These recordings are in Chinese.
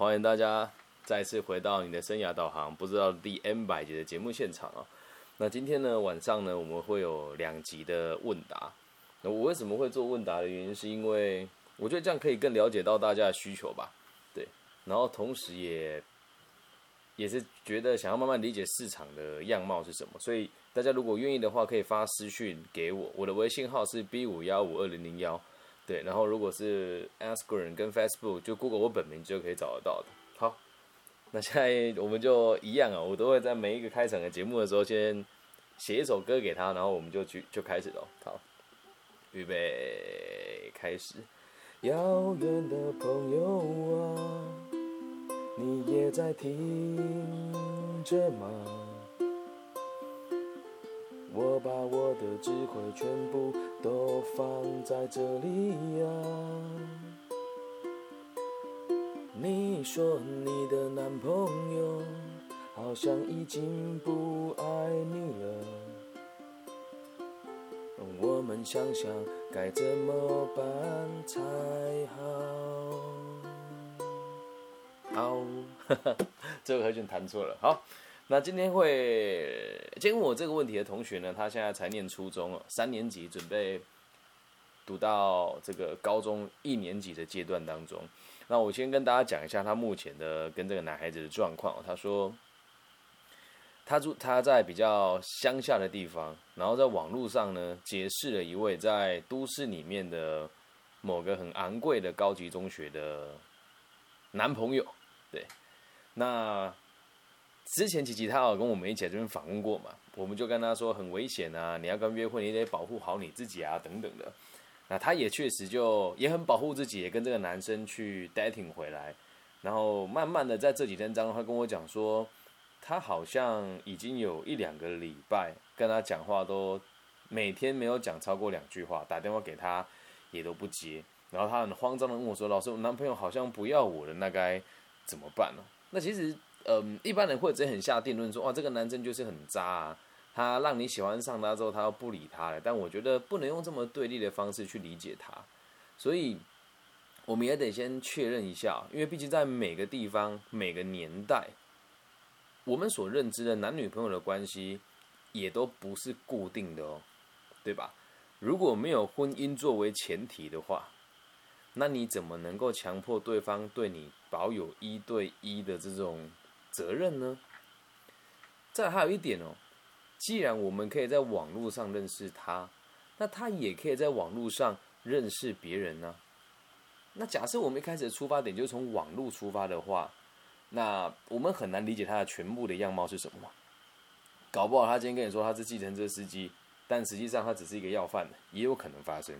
欢迎大家再次回到你的生涯导航，不知道第 N 百集的节目现场啊。那今天呢晚上呢，我们会有两集的问答。那我为什么会做问答的原因，是因为我觉得这样可以更了解到大家的需求吧。对，然后同时也也是觉得想要慢慢理解市场的样貌是什么，所以大家如果愿意的话，可以发私讯给我，我的微信号是 B 五幺五二零零幺。对，然后如果是 Instagram 跟 Facebook，就 Google 我本名就可以找得到的。好，那现在我们就一样啊，我都会在每一个开场的节目的时候，先写一首歌给他，然后我们就去就开始了。好，预备开始。遥远的朋友啊，你也在听着吗？我把我的智慧全部都放在这里呀。你说你的男朋友好像已经不爱你了，我们想想该怎么办才好。好，这个和弦弹错了，好。那今天会今天问我这个问题的同学呢，他现在才念初中哦，三年级，准备读到这个高中一年级的阶段当中。那我先跟大家讲一下他目前的跟这个男孩子的状况。他说，他住他在比较乡下的地方，然后在网络上呢结识了一位在都市里面的某个很昂贵的高级中学的男朋友。对，那。之前琪琪他有跟我们一起在这边访问过嘛，我们就跟他说很危险啊，你要跟约会，你得保护好你自己啊，等等的。那他也确实就也很保护自己，也跟这个男生去 dating 回来，然后慢慢的在这几天当中，他跟我讲说，他好像已经有一两个礼拜跟他讲话都每天没有讲超过两句话，打电话给他也都不接，然后他很慌张的问我说，老师，我男朋友好像不要我了，那该怎么办呢？那其实。嗯，一般人会直接很下定论说，哇，这个男生就是很渣啊，他让你喜欢上他之后，他又不理他了。但我觉得不能用这么对立的方式去理解他，所以我们也得先确认一下，因为毕竟在每个地方、每个年代，我们所认知的男女朋友的关系也都不是固定的哦，对吧？如果没有婚姻作为前提的话，那你怎么能够强迫对方对你保有一对一的这种？责任呢？再还有一点哦，既然我们可以在网络上认识他，那他也可以在网络上认识别人呢。那假设我们一开始的出发点就是从网络出发的话，那我们很难理解他的全部的样貌是什么。搞不好他今天跟你说他是计程车司机，但实际上他只是一个要饭的，也有可能发生。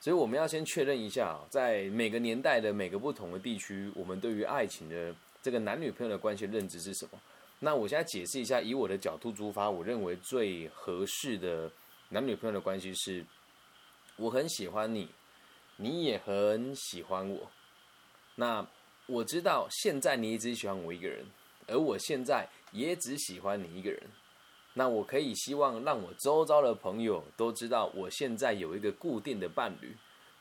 所以我们要先确认一下，在每个年代的每个不同的地区，我们对于爱情的。这个男女朋友的关系认知是什么？那我现在解释一下，以我的角度出发，我认为最合适的男女朋友的关系是：我很喜欢你，你也很喜欢我。那我知道现在你只喜欢我一个人，而我现在也只喜欢你一个人。那我可以希望让我周遭的朋友都知道，我现在有一个固定的伴侣，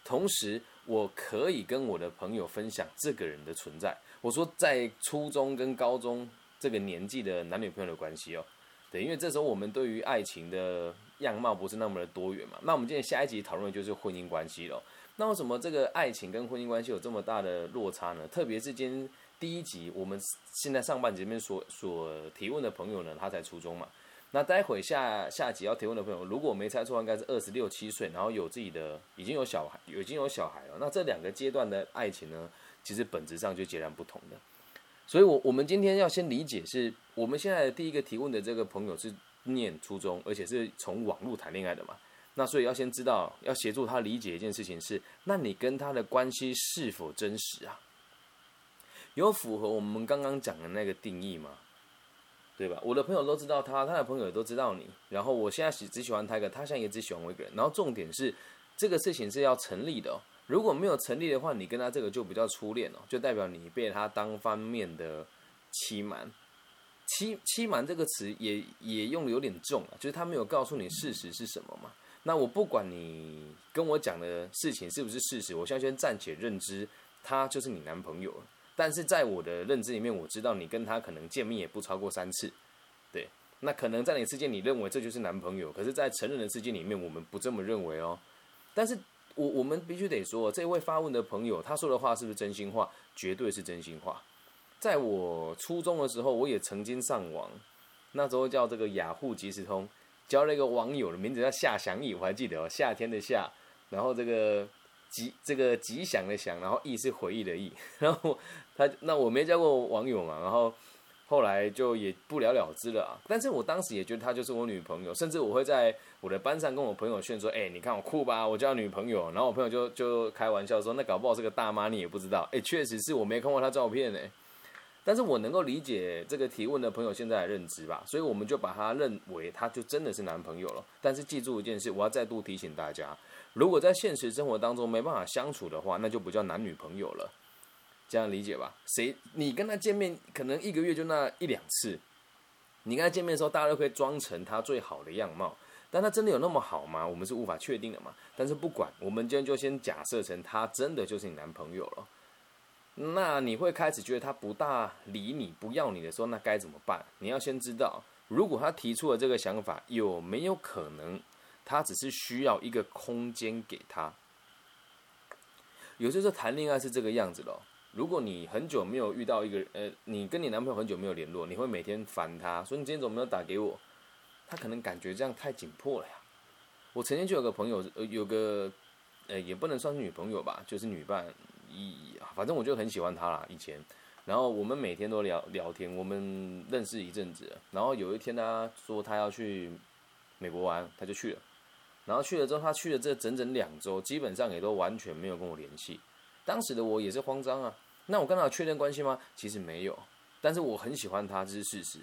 同时我可以跟我的朋友分享这个人的存在。我说，在初中跟高中这个年纪的男女朋友的关系哦，对，因为这时候我们对于爱情的样貌不是那么的多元嘛。那我们今天下一集讨论的就是婚姻关系了。那为什么这个爱情跟婚姻关系有这么大的落差呢？特别是今天第一集，我们现在上半节面所所提问的朋友呢，他才初中嘛。那待会下下集要提问的朋友，如果我没猜错，应该是二十六七岁，然后有自己的已经有小孩，已经有小孩了。那这两个阶段的爱情呢？其实本质上就截然不同的，所以，我我们今天要先理解，是我们现在的第一个提问的这个朋友是念初中，而且是从网络谈恋爱的嘛，那所以要先知道，要协助他理解一件事情是，那你跟他的关系是否真实啊？有符合我们刚刚讲的那个定义吗？对吧？我的朋友都知道他，他的朋友也都知道你，然后我现在只只喜欢他一个，他现在也只喜欢我一个人，然后重点是这个事情是要成立的。如果没有成立的话，你跟他这个就比较初恋哦，就代表你被他单方面的欺瞒。欺欺瞒这个词也也用的有点重了，就是他没有告诉你事实是什么嘛。那我不管你跟我讲的事情是不是事实，我现在先暂且认知他就是你男朋友了。但是在我的认知里面，我知道你跟他可能见面也不超过三次，对。那可能在你世界你认为这就是男朋友，可是，在成人的世界里面，我们不这么认为哦。但是我我们必须得说，这位发问的朋友他说的话是不是真心话？绝对是真心话。在我初中的时候，我也曾经上网，那时候叫这个雅虎即时通，交了一个网友的名字叫夏祥义，我还记得哦，夏天的夏，然后这个吉这个吉祥的祥，然后意是回忆的义，然后他那我没交过网友嘛，然后。后来就也不了了之了啊！但是我当时也觉得她就是我女朋友，甚至我会在我的班上跟我朋友炫说：“哎，你看我酷吧，我交女朋友。”然后我朋友就就开玩笑说：“那搞不好是个大妈，你也不知道。”哎，确实是我没看过她照片呢。但是我能够理解这个提问的朋友现在的认知吧，所以我们就把他认为他就真的是男朋友了。但是记住一件事，我要再度提醒大家：如果在现实生活当中没办法相处的话，那就不叫男女朋友了。这样理解吧？谁你跟他见面，可能一个月就那一两次。你跟他见面的时候，大家都可以装成他最好的样貌，但他真的有那么好吗？我们是无法确定的嘛。但是不管，我们今天就先假设成他真的就是你男朋友了。那你会开始觉得他不大理你、不要你的时候，那该怎么办？你要先知道，如果他提出了这个想法，有没有可能他只是需要一个空间给他？有些时候谈恋爱是这个样子的。如果你很久没有遇到一个呃，你跟你男朋友很久没有联络，你会每天烦他，说你今天怎么没有打给我？他可能感觉这样太紧迫了呀。我曾经就有个朋友，呃，有个呃，也不能算是女朋友吧，就是女伴，一反正我就很喜欢她啦。以前，然后我们每天都聊聊天，我们认识一阵子，然后有一天他说他要去美国玩，他就去了。然后去了之后，他去了这整整两周，基本上也都完全没有跟我联系。当时的我也是慌张啊。那我跟他有确认关系吗？其实没有，但是我很喜欢他，这是事实。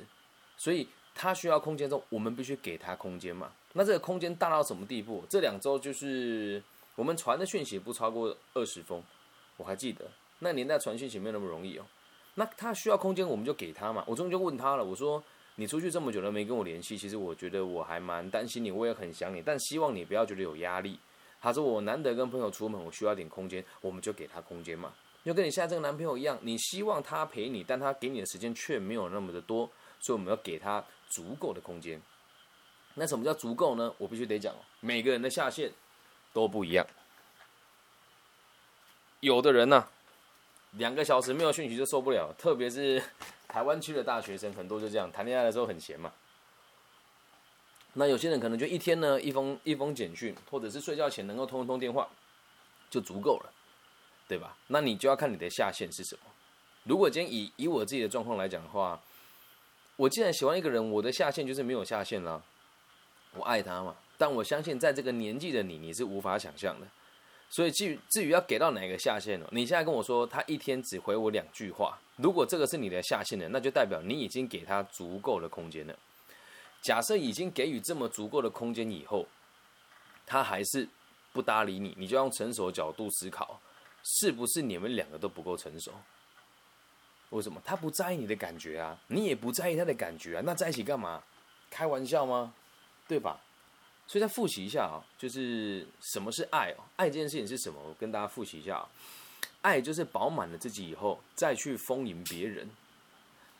所以他需要空间中，我们必须给他空间嘛。那这个空间大到什么地步？这两周就是我们传的讯息不超过二十封，我还记得那年代传讯息没有那么容易哦。那他需要空间，我们就给他嘛。我终于问他了，我说你出去这么久都没跟我联系，其实我觉得我还蛮担心你，我也很想你，但希望你不要觉得有压力。他说我难得跟朋友出门，我需要点空间，我们就给他空间嘛。就跟你现在这个男朋友一样，你希望他陪你，但他给你的时间却没有那么的多，所以我们要给他足够的空间。那什么叫足够呢？我必须得讲，每个人的下限都不一样。有的人呢，两个小时没有讯息就受不了，特别是 台湾区的大学生，很多就这样，谈恋爱的时候很闲嘛。那有些人可能就一天呢，一封一封简讯，或者是睡觉前能够通一通电话，就足够了。对吧？那你就要看你的下限是什么。如果今天以以我自己的状况来讲的话，我既然喜欢一个人，我的下限就是没有下限了。我爱他嘛，但我相信在这个年纪的你，你是无法想象的。所以至于至于要给到哪个下限呢？你现在跟我说他一天只回我两句话，如果这个是你的下限呢，那就代表你已经给他足够的空间了。假设已经给予这么足够的空间以后，他还是不搭理你，你就用成熟角度思考。是不是你们两个都不够成熟？为什么他不在意你的感觉啊？你也不在意他的感觉啊？那在一起干嘛？开玩笑吗？对吧？所以再复习一下啊，就是什么是爱哦？爱这件事情是什么？我跟大家复习一下啊，爱就是饱满了自己以后再去丰盈别人，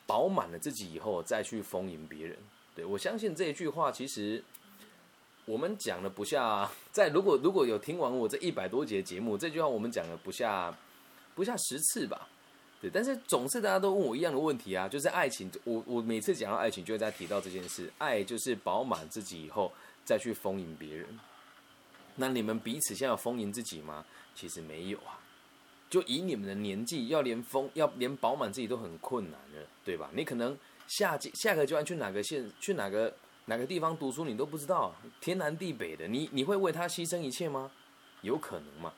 饱满了自己以后再去丰盈别人。对我相信这一句话其实。我们讲了不下，在如果如果有听完我这一百多节节目，这句话我们讲了不下不下十次吧，对。但是总是大家都问我一样的问题啊，就是爱情，我我每次讲到爱情，就会在提到这件事，爱就是饱满自己以后再去丰盈别人。那你们彼此现在有丰盈自己吗？其实没有啊。就以你们的年纪，要连丰要连饱满自己都很困难的，对吧？你可能下下个阶段去哪个县去哪个。哪个地方读书你都不知道，天南地北的，你你会为他牺牲一切吗？有可能吗？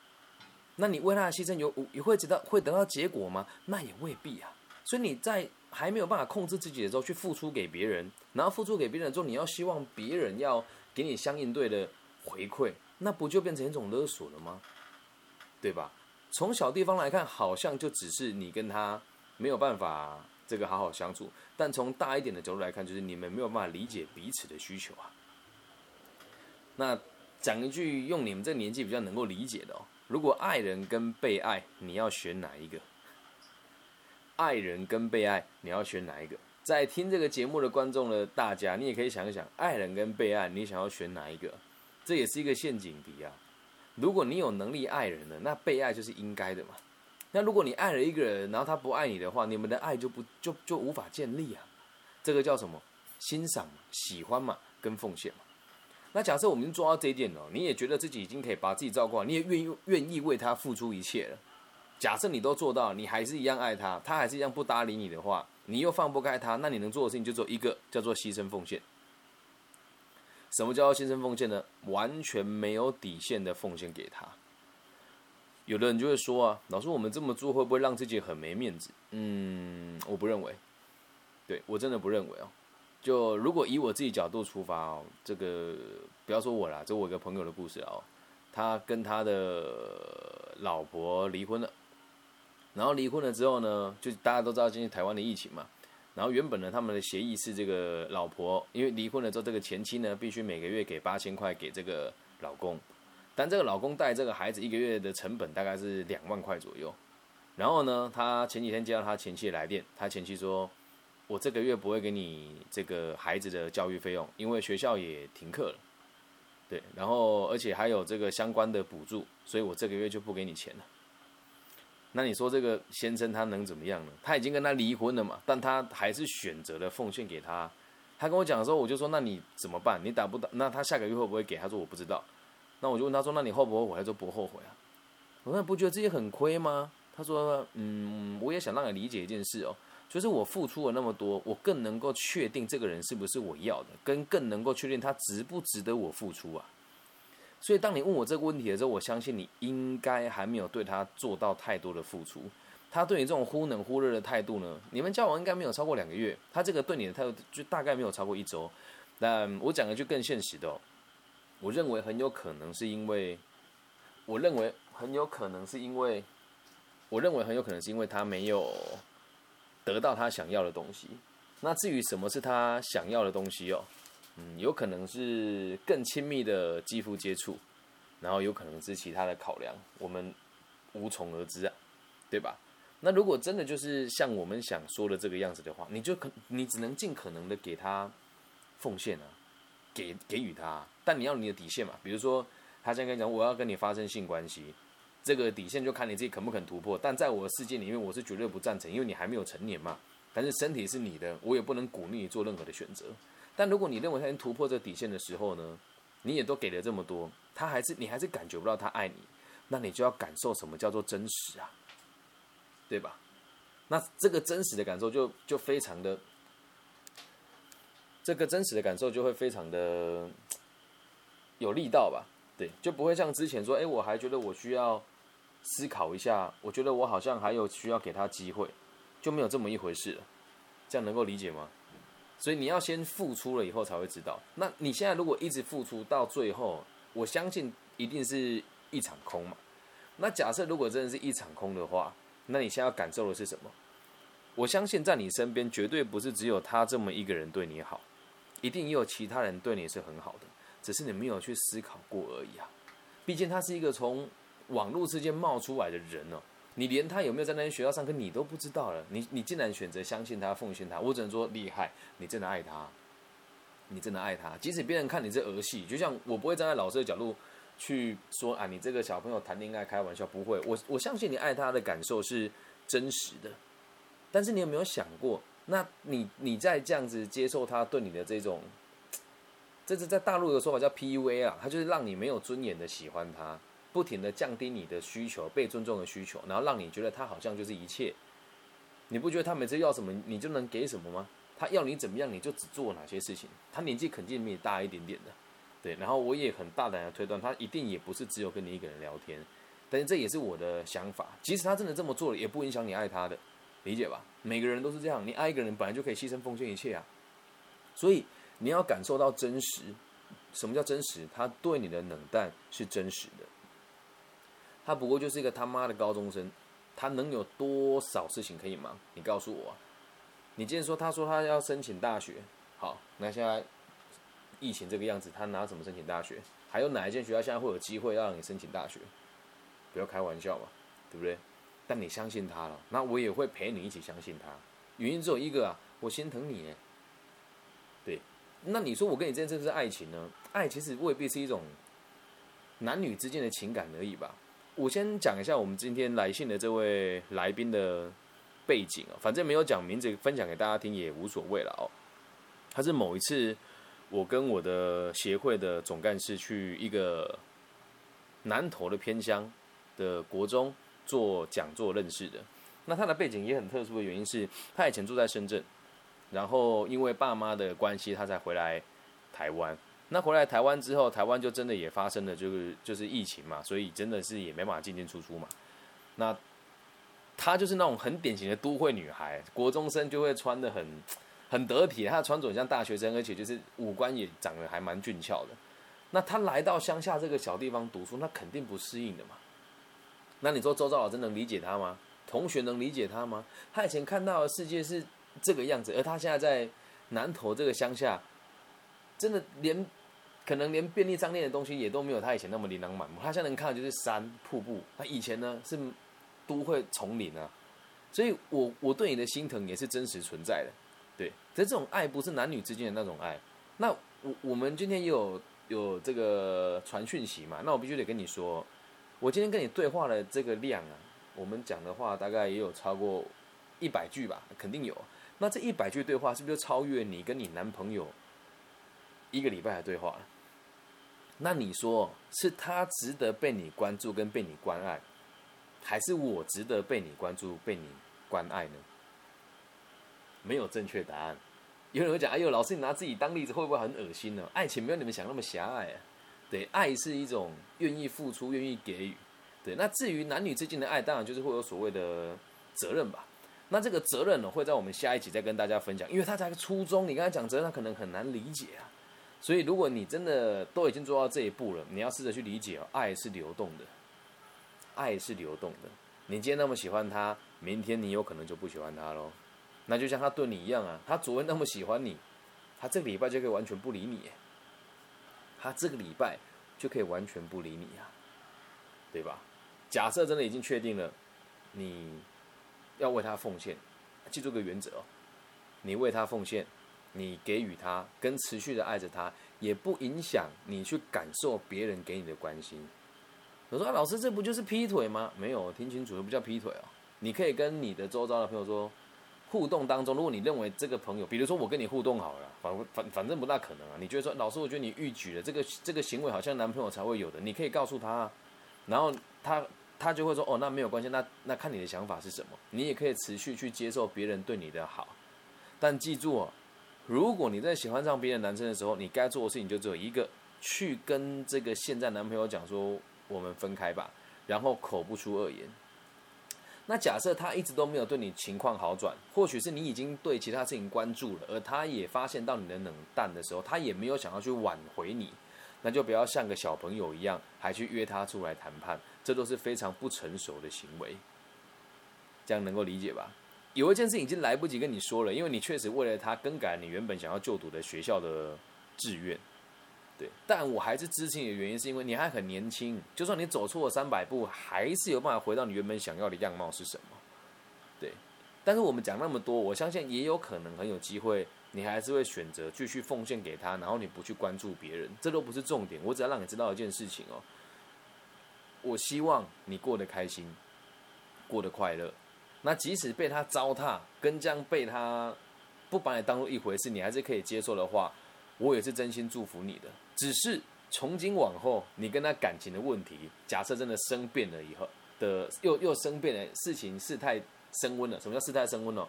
那你为他牺牲有你会得到会得到结果吗？那也未必啊。所以你在还没有办法控制自己的时候去付出给别人，然后付出给别人之后，你要希望别人要给你相应对的回馈，那不就变成一种勒索了吗？对吧？从小地方来看，好像就只是你跟他没有办法。这个好好相处，但从大一点的角度来看，就是你们没有办法理解彼此的需求啊。那讲一句用你们这年纪比较能够理解的哦，如果爱人跟被爱，你要选哪一个？爱人跟被爱，你要选哪一个？在听这个节目的观众的大家，你也可以想一想，爱人跟被爱，你想要选哪一个？这也是一个陷阱题啊。如果你有能力爱人的，那被爱就是应该的嘛。那如果你爱了一个人，然后他不爱你的话，你们的爱就不就就无法建立啊。这个叫什么？欣赏、喜欢嘛，跟奉献嘛。那假设我们做到这一点哦，你也觉得自己已经可以把自己照顾好，你也愿意愿意为他付出一切了。假设你都做到，你还是一样爱他，他还是一样不搭理你的话，你又放不开他，那你能做的事情就做一个，叫做牺牲奉献。什么叫牺牲奉献呢？完全没有底线的奉献给他。有的人就会说啊，老师，我们这么做会不会让自己很没面子？嗯，我不认为，对我真的不认为哦。就如果以我自己角度出发哦，这个不要说我啦，这我一个朋友的故事哦，他跟他的老婆离婚了，然后离婚了之后呢，就大家都知道今天台湾的疫情嘛，然后原本呢他们的协议是这个老婆因为离婚了之后，这个前妻呢必须每个月给八千块给这个老公，但这个老公带这个孩子一个月的成本大概是两万块左右，然后呢，他前几天接到他前妻的来电，他前妻说。我这个月不会给你这个孩子的教育费用，因为学校也停课了，对，然后而且还有这个相关的补助，所以我这个月就不给你钱了。那你说这个先生他能怎么样呢？他已经跟他离婚了嘛，但他还是选择了奉献给他。他跟我讲的时候，我就说那你怎么办？你打不打？那他下个月会不会给？他说我不知道。那我就问他说那你后不后悔？他说不后悔啊。我说不觉得自己很亏吗？他说嗯，我也想让你理解一件事哦。就是我付出了那么多，我更能够确定这个人是不是我要的，跟更能够确定他值不值得我付出啊。所以当你问我这个问题的时候，我相信你应该还没有对他做到太多的付出。他对你这种忽冷忽热的态度呢，你们交往应该没有超过两个月，他这个对你的态度就大概没有超过一周。但我讲的就更现实的，哦我认为很有可能是因为，我认为很有可能是因为，我认为很有可能是因为他没有。得到他想要的东西，那至于什么是他想要的东西哦，嗯，有可能是更亲密的肌肤接触，然后有可能是其他的考量，我们无从而知啊，对吧？那如果真的就是像我们想说的这个样子的话，你就可你只能尽可能的给他奉献啊，给给予他，但你要你的底线嘛，比如说他现在跟你讲我要跟你发生性关系。这个底线就看你自己肯不肯突破，但在我的世界里面，我是绝对不赞成，因为你还没有成年嘛。但是身体是你的，我也不能鼓励你做任何的选择。但如果你认为他已经突破这底线的时候呢，你也都给了这么多，他还是你还是感觉不到他爱你，那你就要感受什么叫做真实啊，对吧？那这个真实的感受就就非常的，这个真实的感受就会非常的有力道吧？对，就不会像之前说，哎，我还觉得我需要。思考一下，我觉得我好像还有需要给他机会，就没有这么一回事了。这样能够理解吗？所以你要先付出了以后才会知道。那你现在如果一直付出到最后，我相信一定是一场空嘛。那假设如果真的是一场空的话，那你现在要感受的是什么？我相信在你身边绝对不是只有他这么一个人对你好，一定也有其他人对你是很好的，只是你没有去思考过而已啊。毕竟他是一个从。网络之间冒出来的人哦，你连他有没有在那间学校上课你都不知道了，你你竟然选择相信他、奉献他，我只能说厉害，你真的爱他，你真的爱他。即使别人看你这儿戏，就像我不会站在老师的角度去说啊，你这个小朋友谈恋爱开玩笑，不会。我我相信你爱他的感受是真实的，但是你有没有想过，那你你在这样子接受他对你的这种，这是在大陆的说法叫 PUA 啊，他就是让你没有尊严的喜欢他。不停的降低你的需求，被尊重的需求，然后让你觉得他好像就是一切。你不觉得他每次要什么，你就能给什么吗？他要你怎么样，你就只做哪些事情。他年纪肯定比你大一点点的，对。然后我也很大胆的推断，他一定也不是只有跟你一个人聊天。但是这也是我的想法。即使他真的这么做了，也不影响你爱他的，理解吧？每个人都是这样，你爱一个人本来就可以牺牲奉献一切啊。所以你要感受到真实。什么叫真实？他对你的冷淡是真实的。他不过就是一个他妈的高中生，他能有多少事情可以忙？你告诉我。你既然说他说他要申请大学，好，那现在疫情这个样子，他拿什么申请大学？还有哪一间学校现在会有机会让你申请大学？不要开玩笑嘛，对不对？但你相信他了，那我也会陪你一起相信他。原因只有一个啊，我心疼你。对，那你说我跟你之间是不是爱情呢？爱其实未必是一种男女之间的情感而已吧。我先讲一下我们今天来信的这位来宾的背景啊，反正没有讲名字，分享给大家听也无所谓了哦。他是某一次我跟我的协会的总干事去一个南投的偏乡的国中做讲座认识的。那他的背景也很特殊的原因是他以前住在深圳，然后因为爸妈的关系，他才回来台湾。那回来台湾之后，台湾就真的也发生了，就是就是疫情嘛，所以真的是也没办法进进出出嘛。那她就是那种很典型的都会女孩，国中生就会穿的很很得体，她的穿着像大学生，而且就是五官也长得还蛮俊俏的。那她来到乡下这个小地方读书，那肯定不适应的嘛。那你说周遭老师能理解她吗？同学能理解她吗？她以前看到的世界是这个样子，而她现在在南投这个乡下。真的连可能连便利商店的东西也都没有他以前那么琳琅满目。他现在能看的就是山瀑布。他以前呢是都会丛林啊，所以我我对你的心疼也是真实存在的。对，可是这种爱不是男女之间的那种爱。那我我们今天也有有这个传讯息嘛？那我必须得跟你说，我今天跟你对话的这个量啊，我们讲的话大概也有超过一百句吧，肯定有。那这一百句对话是不是就超越你跟你男朋友？一个礼拜的对话，那你说是他值得被你关注跟被你关爱，还是我值得被你关注被你关爱呢？没有正确答案。有人会讲：“哎呦，老师，你拿自己当例子会不会很恶心呢？”爱情没有你们想那么狭隘啊。对，爱是一种愿意付出、愿意给予。对，那至于男女之间的爱，当然就是会有所谓的责任吧。那这个责任呢，会在我们下一集再跟大家分享，因为他才初中，你刚才讲责任，他可能很难理解啊。所以，如果你真的都已经做到这一步了，你要试着去理解哦，爱是流动的，爱是流动的。你今天那么喜欢他，明天你有可能就不喜欢他喽。那就像他对你一样啊，他昨天那么喜欢你，他这个礼拜就可以完全不理你，他这个礼拜就可以完全不理你啊，对吧？假设真的已经确定了，你要为他奉献，记住个原则哦，你为他奉献。你给予他，跟持续的爱着他，也不影响你去感受别人给你的关心。我说，老师，这不就是劈腿吗？没有，听清楚，不叫劈腿哦。你可以跟你的周遭的朋友说，互动当中，如果你认为这个朋友，比如说我跟你互动好了，反反反正不大可能啊。你觉得说，老师，我觉得你逾矩了，这个这个行为好像男朋友才会有的，你可以告诉他，然后他他就会说，哦，那没有关系，那那看你的想法是什么。你也可以持续去接受别人对你的好，但记住哦。如果你在喜欢上别的男生的时候，你该做的事情就只有一个，去跟这个现在男朋友讲说我们分开吧，然后口不出恶言。那假设他一直都没有对你情况好转，或许是你已经对其他事情关注了，而他也发现到你的冷淡的时候，他也没有想要去挽回你，那就不要像个小朋友一样，还去约他出来谈判，这都是非常不成熟的行为。这样能够理解吧？有一件事已经来不及跟你说了，因为你确实为了他更改你原本想要就读的学校的志愿，对。但我还是支持你的原因，是因为你还很年轻，就算你走错了三百步，还是有办法回到你原本想要的样貌是什么，对。但是我们讲那么多，我相信也有可能很有机会，你还是会选择继续奉献给他，然后你不去关注别人，这都不是重点。我只要让你知道一件事情哦，我希望你过得开心，过得快乐。那即使被他糟蹋，跟这样被他不把你当做一回事，你还是可以接受的话，我也是真心祝福你的。只是从今往后，你跟他感情的问题，假设真的生变了以后的，又又生变了，事情事态升温了。什么叫事态升温呢？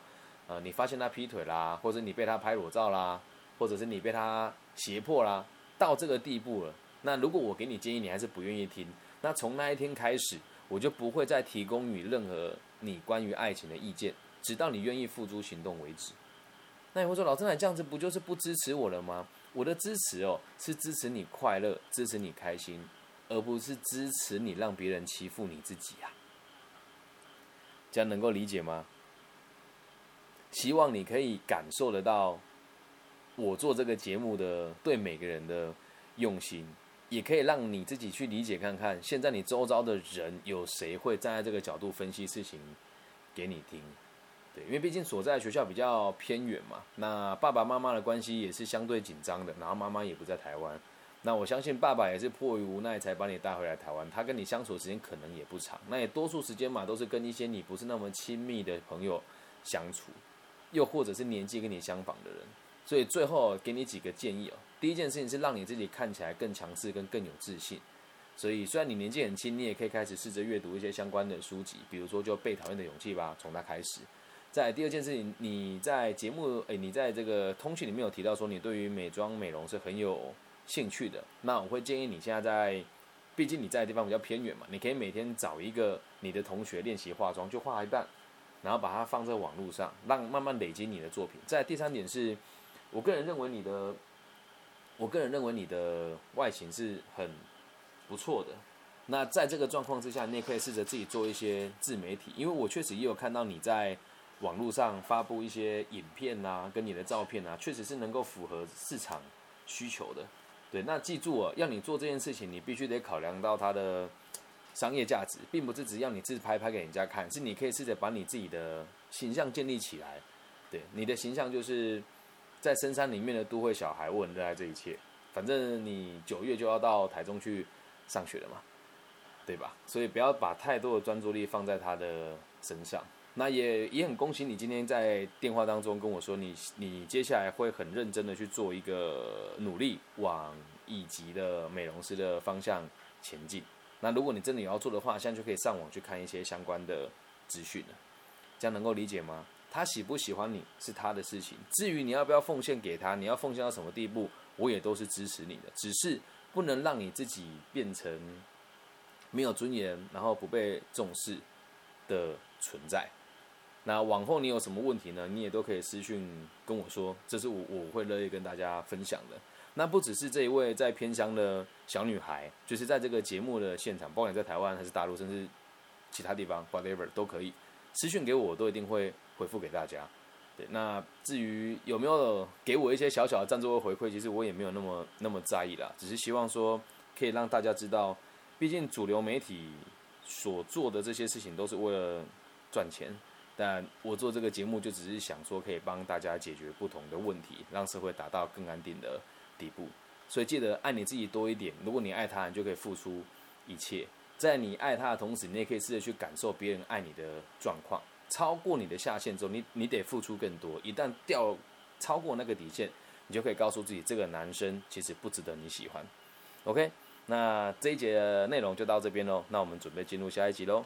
呃，你发现他劈腿啦，或者你被他拍裸照啦，或者是你被他胁迫啦，到这个地步了。那如果我给你建议，你还是不愿意听，那从那一天开始，我就不会再提供你任何。你关于爱情的意见，直到你愿意付诸行动为止。那你会说，老郑，你这样子不就是不支持我了吗？我的支持哦，是支持你快乐，支持你开心，而不是支持你让别人欺负你自己啊。这样能够理解吗？希望你可以感受得到我做这个节目的对每个人的用心。也可以让你自己去理解看看，现在你周遭的人有谁会站在这个角度分析事情给你听。对，因为毕竟所在学校比较偏远嘛，那爸爸妈妈的关系也是相对紧张的，然后妈妈也不在台湾，那我相信爸爸也是迫于无奈才把你带回来台湾，他跟你相处的时间可能也不长，那也多数时间嘛都是跟一些你不是那么亲密的朋友相处，又或者是年纪跟你相仿的人，所以最后给你几个建议哦，第一件事情是让你自己看起来更强势跟更有自信，所以虽然你年纪很轻，你也可以开始试着阅读一些相关的书籍，比如说就《被讨厌的勇气》吧，从它开始。在第二件事情，你在节目诶，你在这个通讯里面有提到说你对于美妆美容是很有兴趣的。那我会建议你现在在，毕竟你在的地方比较偏远嘛，你可以每天找一个你的同学练习化妆，就化一半，然后把它放在网络上，让慢慢累积你的作品。在第三点是，我个人认为你的，我个人认为你的外形是很不错的。那在这个状况之下，你也可以试着自己做一些自媒体，因为我确实也有看到你在。网络上发布一些影片啊，跟你的照片啊，确实是能够符合市场需求的。对，那记住啊，要你做这件事情，你必须得考量到它的商业价值，并不是只要你自拍拍给人家看，是你可以试着把你自己的形象建立起来。对，你的形象就是在深山里面的都会小孩，我很热爱这一切。反正你九月就要到台中去上学了嘛，对吧？所以不要把太多的专注力放在他的身上。那也也很恭喜你今天在电话当中跟我说，你你接下来会很认真的去做一个努力，往乙级的美容师的方向前进。那如果你真的有要做的话，现在就可以上网去看一些相关的资讯了。这样能够理解吗？他喜不喜欢你是他的事情，至于你要不要奉献给他，你要奉献到什么地步，我也都是支持你的，只是不能让你自己变成没有尊严，然后不被重视的存在。那往后你有什么问题呢？你也都可以私讯跟我说，这是我我会乐意跟大家分享的。那不只是这一位在偏乡的小女孩，就是在这个节目的现场，不管你在台湾还是大陆，甚至其他地方，whatever 都可以私讯给我，我都一定会回复给大家。对，那至于有没有给我一些小小的赞助和回馈，其实我也没有那么那么在意啦，只是希望说可以让大家知道，毕竟主流媒体所做的这些事情都是为了赚钱。但我做这个节目就只是想说，可以帮大家解决不同的问题，让社会达到更安定的底部。所以记得爱你自己多一点。如果你爱他，你就可以付出一切。在你爱他的同时，你也可以试着去感受别人爱你的状况。超过你的下限之后，你你得付出更多。一旦掉超过那个底线，你就可以告诉自己，这个男生其实不值得你喜欢。OK，那这一节的内容就到这边喽。那我们准备进入下一集喽。